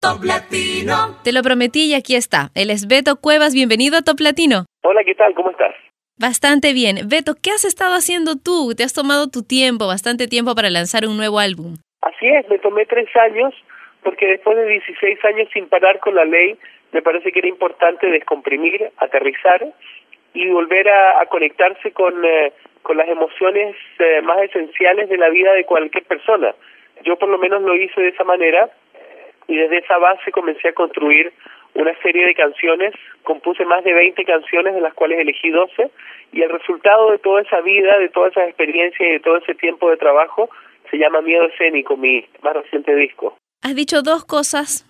Top Latino. Te lo prometí y aquí está. Él es Beto Cuevas. Bienvenido a Top Latino. Hola, ¿qué tal? ¿Cómo estás? Bastante bien. Beto, ¿qué has estado haciendo tú? Te has tomado tu tiempo, bastante tiempo para lanzar un nuevo álbum. Así es, me tomé tres años porque después de 16 años sin parar con la ley, me parece que era importante descomprimir, aterrizar y volver a, conectarse con, eh, con las emociones eh, más esenciales de la vida de cualquier persona. Yo por lo menos lo hice de esa manera y desde esa base comencé a construir una serie de canciones, compuse más de 20 canciones de las cuales elegí 12 y el resultado de toda esa vida, de todas esas experiencias y de todo ese tiempo de trabajo se llama Miedo Escénico, mi más reciente disco. Has dicho dos cosas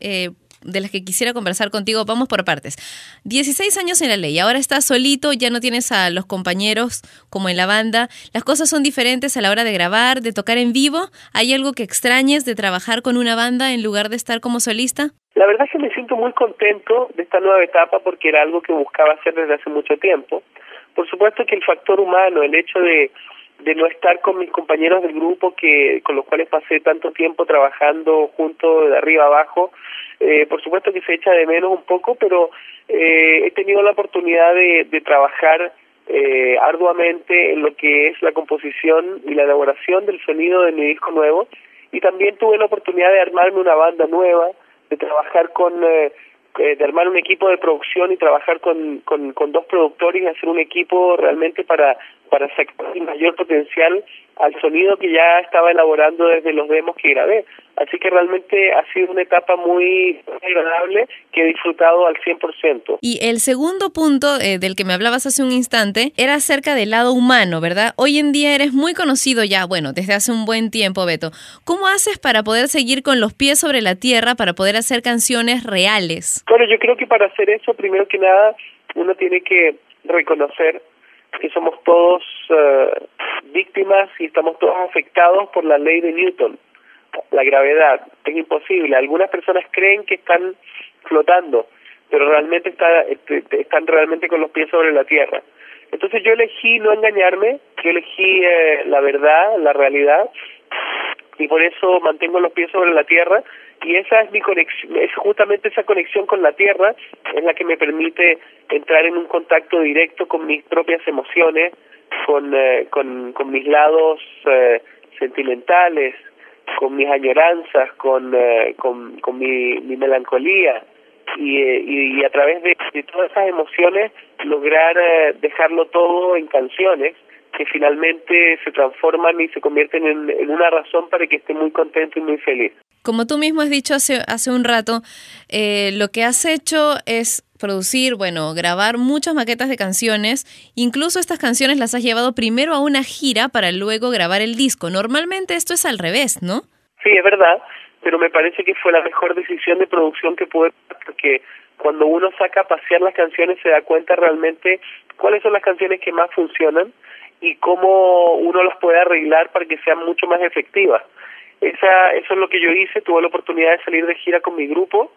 eh, de las que quisiera conversar contigo. Vamos por partes. 16 años en la ley, ahora estás solito, ya no tienes a los compañeros como en la banda. Las cosas son diferentes a la hora de grabar, de tocar en vivo. ¿Hay algo que extrañes de trabajar con una banda en lugar de estar como solista? La verdad es que me siento muy contento de esta nueva etapa porque era algo que buscaba hacer desde hace mucho tiempo. Por supuesto que el factor humano, el hecho de de no estar con mis compañeros del grupo que con los cuales pasé tanto tiempo trabajando junto de arriba abajo. Eh, por supuesto que se echa de menos un poco pero eh, he tenido la oportunidad de, trabajar eh, arduamente en lo que es la composición y la elaboración del sonido de mi disco nuevo. Y también tuve la oportunidad de armarme una banda nueva de trabajar con eh, eh, de armar un equipo de producción y trabajar con, con dos productores y hacer un equipo realmente para para sacar el mayor potencial al sonido que ya estaba elaborando desde los demos que grabé. Así que realmente ha sido una etapa muy agradable que he disfrutado al 100%. Y el segundo punto eh, del que me hablabas hace un instante era acerca del lado humano, ¿verdad? Hoy en día eres muy conocido ya, bueno, desde hace un buen tiempo, Beto. ¿Cómo haces para poder seguir con los pies sobre la tierra, para poder hacer canciones reales? Bueno, yo creo que para hacer eso, primero que nada, uno tiene que reconocer que somos todos eh, víctimas y estamos todos afectados por la ley de Newton, la gravedad. Es imposible. Algunas personas creen que están flotando, pero realmente está, este, están realmente con los pies sobre la tierra. Entonces yo elegí no engañarme, yo elegí eh, la verdad, la realidad, y por eso mantengo los pies sobre la tierra y esa es mi conexión, es justamente esa conexión con la tierra es la que me permite entrar en un contacto directo con mis propias emociones, con, eh, con, mis lados eh, sentimentales, con mis añoranzas, con, eh, con, mi, mi melancolía y, a través de, de todas esas emociones lograr dejarlo todo en canciones que finalmente se transforman y se convierten en, en, una razón para que esté muy contento y muy feliz. Como tú mismo has dicho hace, hace un rato, eh, lo que has hecho es producir, bueno, grabar muchas maquetas de canciones. Incluso estas canciones las has llevado primero a una gira para luego grabar el disco. Normalmente esto es al revés, ¿no? Sí, es verdad, pero me parece que fue la mejor decisión de producción que pude, porque cuando uno saca a pasear las canciones se da cuenta realmente cuáles son las canciones que más funcionan y cómo uno las puede arreglar para que sean mucho más efectivas. Esa, eso es lo que yo hice, tuve la oportunidad de salir de gira con mi grupo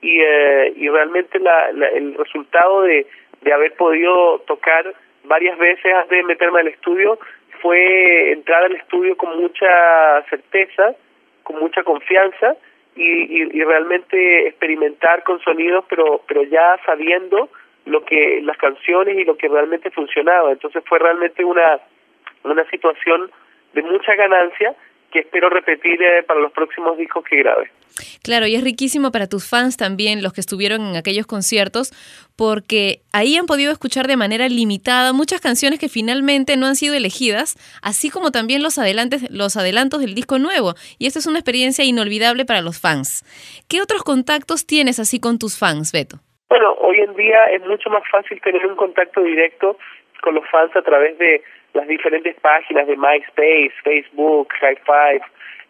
y, eh, y realmente la, la, el resultado de, de haber podido tocar varias veces antes de meterme al estudio fue entrar al estudio con mucha certeza, con mucha confianza y, y, y realmente experimentar con sonidos, pero, pero ya sabiendo lo que las canciones y lo que realmente funcionaba. Entonces fue realmente una, una situación de mucha ganancia que espero repetir eh, para los próximos discos que grabe. Claro, y es riquísimo para tus fans también, los que estuvieron en aquellos conciertos, porque ahí han podido escuchar de manera limitada muchas canciones que finalmente no han sido elegidas, así como también los, adelantes, los adelantos del disco nuevo. Y esta es una experiencia inolvidable para los fans. ¿Qué otros contactos tienes así con tus fans, Beto? Bueno, hoy en día es mucho más fácil tener un contacto directo con los fans a través de las diferentes páginas de MySpace, Facebook, High Five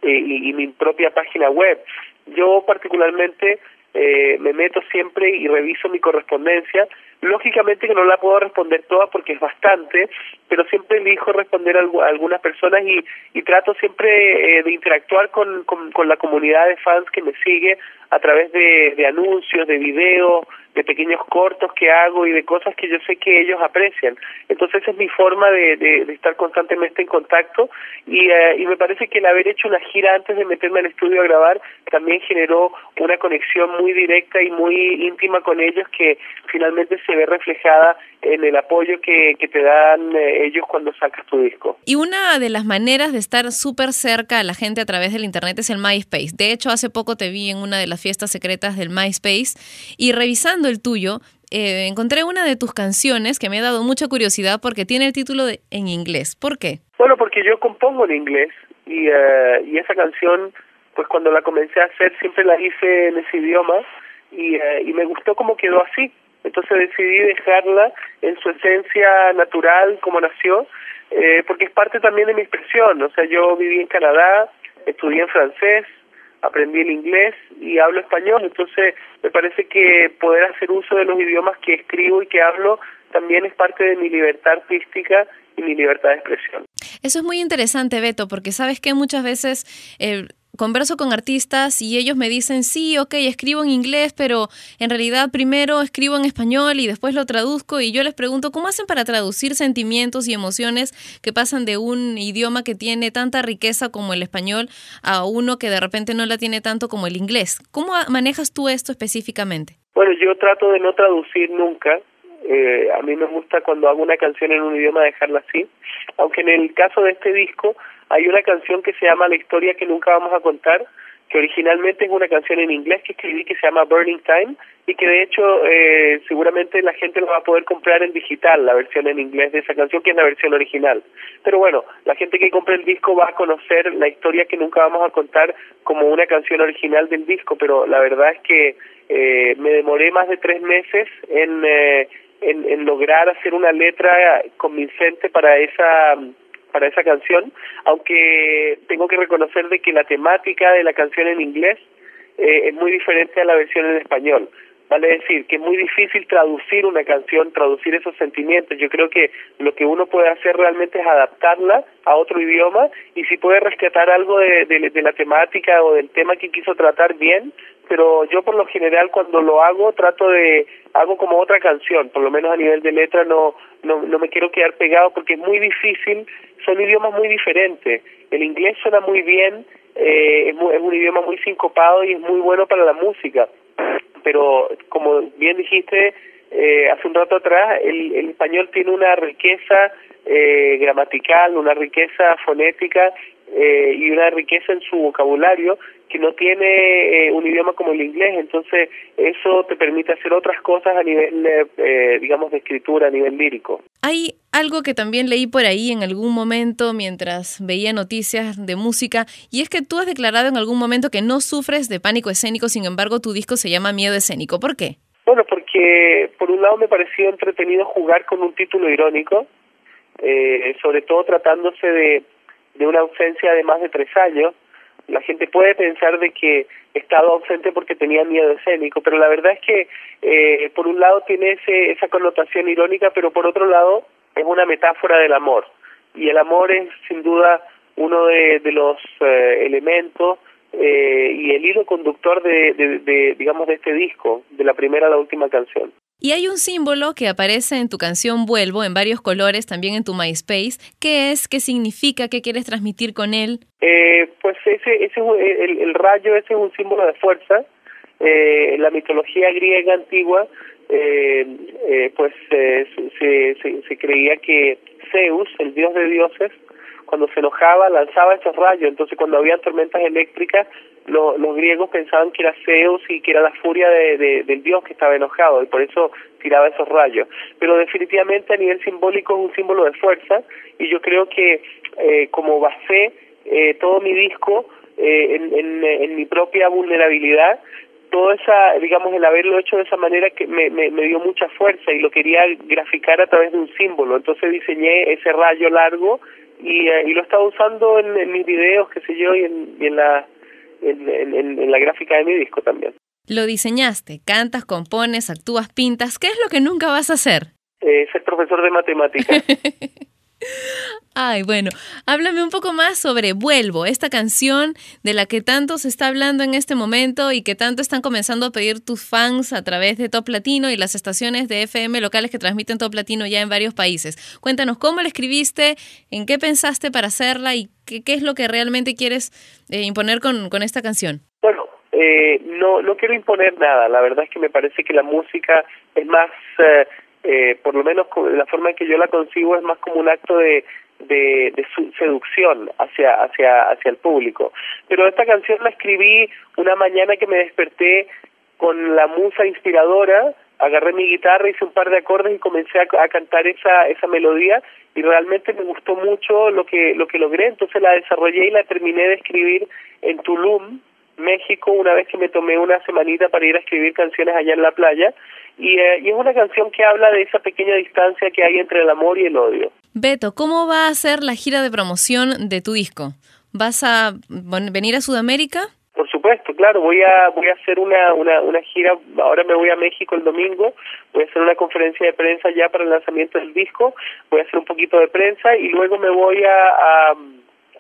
eh, y, mi propia página web. Yo particularmente eh, me meto siempre y reviso mi correspondencia Lógicamente que no la puedo responder toda porque es bastante, pero siempre elijo responder a, algunas personas y, y trato siempre eh, de interactuar con, con, la comunidad de fans que me sigue a través de, de anuncios, de videos, de pequeños cortos que hago y de cosas que yo sé que ellos aprecian. Entonces esa es mi forma de, estar constantemente en contacto y, eh, y me parece que el haber hecho una gira antes de meterme al estudio a grabar también generó una conexión muy directa y muy íntima con ellos que finalmente se ve reflejada en el apoyo que, que te dan eh, ellos cuando sacas tu disco. Y una de las maneras de estar súper cerca a la gente a través del Internet es el MySpace. De hecho, hace poco te vi en una de las fiestas secretas del MySpace y revisando el tuyo, eh, encontré una de tus canciones que me ha dado mucha curiosidad porque tiene el título de, en inglés. ¿Por qué? Bueno, porque yo compongo en inglés y, eh, y esa canción, pues cuando la comencé a hacer siempre la hice en ese idioma y, eh, y me gustó como quedó así. Entonces decidí dejarla en su esencia natural como nació, porque es parte también de mi expresión. O sea, yo viví en Canadá, estudié en francés, aprendí el inglés y hablo español, entonces me parece que poder hacer uso de los idiomas que escribo y que hablo también es parte de mi libertad artística y mi libertad de expresión. Eso es muy interesante, Beto, porque sabes que muchas veces eh, converso con artistas y ellos me dicen, sí, ok, escribo en inglés, pero en realidad primero escribo en español y después lo traduzco y yo les pregunto, ¿cómo hacen para traducir sentimientos y emociones que pasan de un idioma que tiene tanta riqueza como el español a uno que de repente no la tiene tanto como el inglés? ¿Cómo manejas tú esto específicamente? Bueno, yo trato de no traducir nunca. Eh, a mí me gusta cuando hago una canción en un idioma dejarla así, aunque en el caso de este disco hay una canción que se llama La historia que nunca vamos a contar, que originalmente es una canción en inglés que escribí que se llama Burning Time y que de hecho eh, seguramente la gente lo va a poder comprar en digital, la versión en inglés de esa canción que es la versión original. Pero bueno, la gente que compre el disco va a conocer la historia que nunca vamos a contar como una canción original del disco, pero la verdad es que eh, me demoré más de tres meses en, eh, en, en lograr hacer una letra convincente para esa para esa canción, aunque tengo que reconocer de que la temática de la canción en inglés eh, es muy diferente a la versión en español. Vale decir que es muy difícil traducir una canción, traducir esos sentimientos. Yo creo que lo que uno puede hacer realmente es adaptarla a otro idioma y si puede rescatar algo de, de la temática o del tema que quiso tratar bien, pero yo por lo general cuando lo hago trato de hago como otra canción, por lo menos a nivel de letra no no, no me quiero quedar pegado porque es muy difícil, son idiomas muy diferentes. El inglés suena muy bien, eh, es, es un idioma muy sincopado y es muy bueno para la música, pero como bien dijiste eh, hace un rato atrás, el, el español tiene una riqueza eh, gramatical, una riqueza fonética eh, y una riqueza en su vocabulario que no tiene eh, un idioma como el inglés, entonces eso te permite hacer otras cosas a nivel, eh, digamos, de escritura, a nivel lírico. Hay algo que también leí por ahí en algún momento mientras veía noticias de música, y es que tú has declarado en algún momento que no sufres de pánico escénico, sin embargo tu disco se llama Miedo Escénico. ¿Por qué? Bueno, porque por un lado me pareció entretenido jugar con un título irónico, sobre todo tratándose de de una ausencia de más de tres años, la gente puede pensar de que he estado ausente porque tenía miedo escénico, pero la verdad es que eh, por un lado tiene ese, esa connotación irónica, pero por otro lado es una metáfora del amor. Y el amor es sin duda uno de, de los eh, elementos eh, y el hilo conductor de, de, de, digamos, de este disco, de la primera a la última canción. Y hay un símbolo que aparece en tu canción Vuelvo en varios colores, también en tu MySpace. ¿Qué es? ¿Qué significa? ¿Qué quieres transmitir con él? Eh, pues ese, ese el, rayo ese es un símbolo de fuerza. Eh, la mitología griega antigua, eh, eh pues se, se, se creía que Zeus, el dios de dioses, cuando se enojaba lanzaba esos rayos, entonces cuando había tormentas eléctricas los griegos pensaban que era Zeus y que era la furia de, del dios que estaba enojado y por eso tiraba esos rayos. Pero definitivamente a nivel simbólico es un símbolo de fuerza y yo creo que eh, como basé eh, todo mi disco eh, en, en, en mi propia vulnerabilidad, todo esa, digamos, el haberlo hecho de esa manera que me, me, me, dio mucha fuerza y lo quería graficar a través de un símbolo. Entonces diseñé ese rayo largo y, eh, y lo estaba usando en, en, mis videos, qué sé yo, y en, y en la en la gráfica de mi disco también. Lo diseñaste, cantas, compones, actúas, pintas. ¿Qué es lo que nunca vas a hacer? Eh, ser profesor de matemáticas. Ay, bueno, háblame un poco más sobre Vuelvo, esta canción de la que tanto se está hablando en este momento y que tanto están comenzando a pedir tus fans a través de Top Latino y las estaciones de FM locales que transmiten Top Latino ya en varios países. Cuéntanos cómo la escribiste, en qué pensaste para hacerla y qué, es lo que realmente quieres eh, imponer con, con esta canción. Bueno, eh, no, no quiero imponer nada, la verdad es que me parece que la música es más... Eh, eh, por lo menos la forma en que yo la concibo es más como un acto de, de, seducción hacia, hacia, hacia el público. Pero esta canción la escribí una mañana que me desperté con la musa inspiradora, agarré mi guitarra, hice un par de acordes y comencé a, a, cantar esa, esa melodía y realmente me gustó mucho lo que, lo que logré, entonces la desarrollé y la terminé de escribir en Tulum, México, una vez que me tomé una semanita para ir a escribir canciones allá en la playa y, eh, y es una canción que habla de esa pequeña distancia que hay entre el amor y el odio. Beto, ¿cómo va a ser la gira de promoción de tu disco? ¿Vas a venir a Sudamérica? Por supuesto, claro, voy a voy a hacer una, una, una gira, ahora me voy a México el domingo, voy a hacer una conferencia de prensa ya para el lanzamiento del disco, voy a hacer un poquito de prensa y luego me voy a, a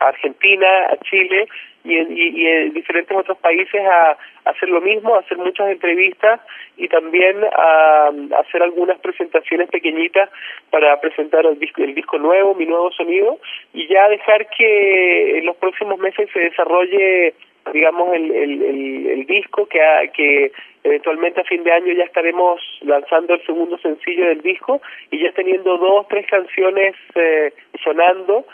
Argentina, a Chile y en, y, en diferentes otros países a, hacer lo mismo, a hacer muchas entrevistas y también a, hacer algunas presentaciones pequeñitas para presentar el disco, el disco nuevo, mi nuevo sonido y ya dejar que en los próximos meses se desarrolle digamos el, el, el, disco que, que eventualmente a fin de año ya estaremos lanzando el segundo sencillo del disco y ya teniendo dos tres canciones eh, sonando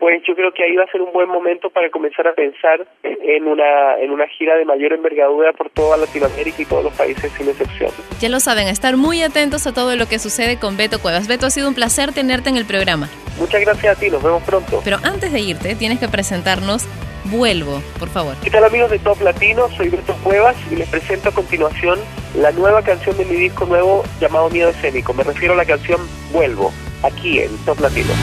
pues yo creo que ahí va a ser un buen momento para comenzar a pensar en una, en una gira de mayor envergadura por toda Latinoamérica y todos los países sin excepción. Ya lo saben, estar muy atentos a todo lo que sucede con Beto Cuevas. Beto, ha sido un placer tenerte en el programa. Muchas gracias a ti, nos vemos pronto. Pero antes de irte, tienes que presentarnos Vuelvo, por favor. ¿Qué tal amigos de Top Latino? Soy Beto Cuevas y les presento a continuación la nueva canción de mi disco nuevo llamado Miedo Escénico. Me refiero a la canción Vuelvo, aquí en Top Latino.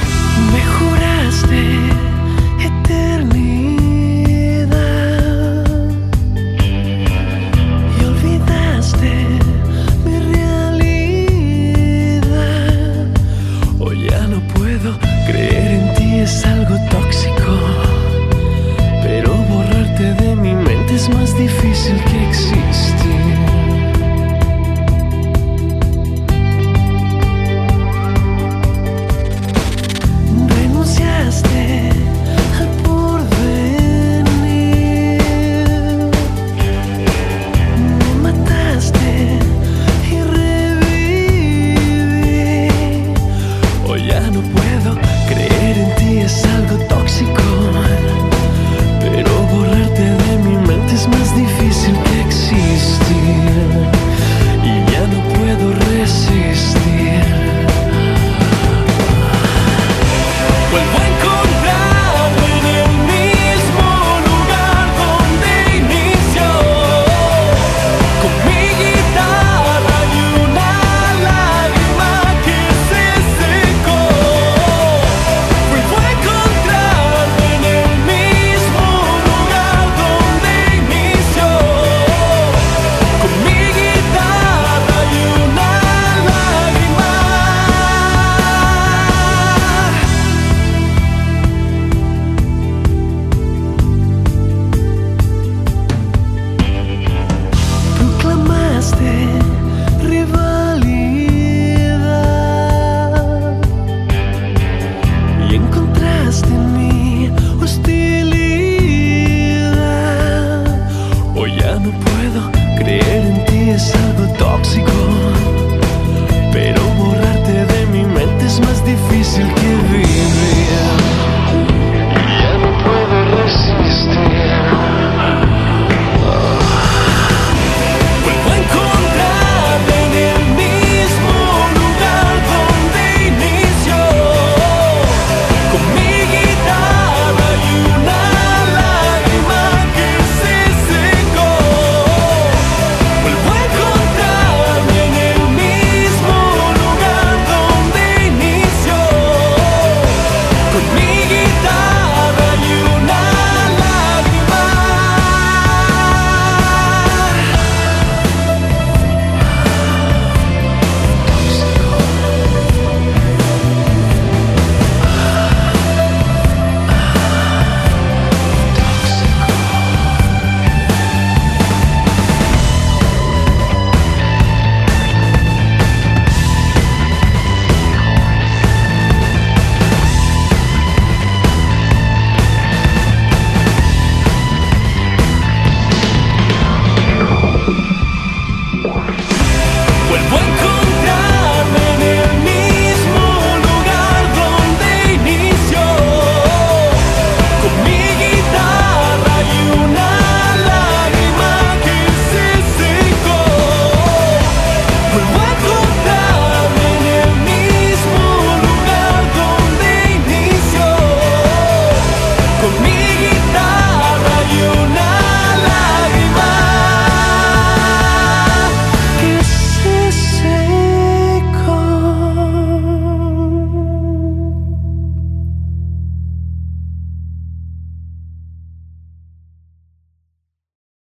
Pero borrarte de mi mente es más difícil que vivir.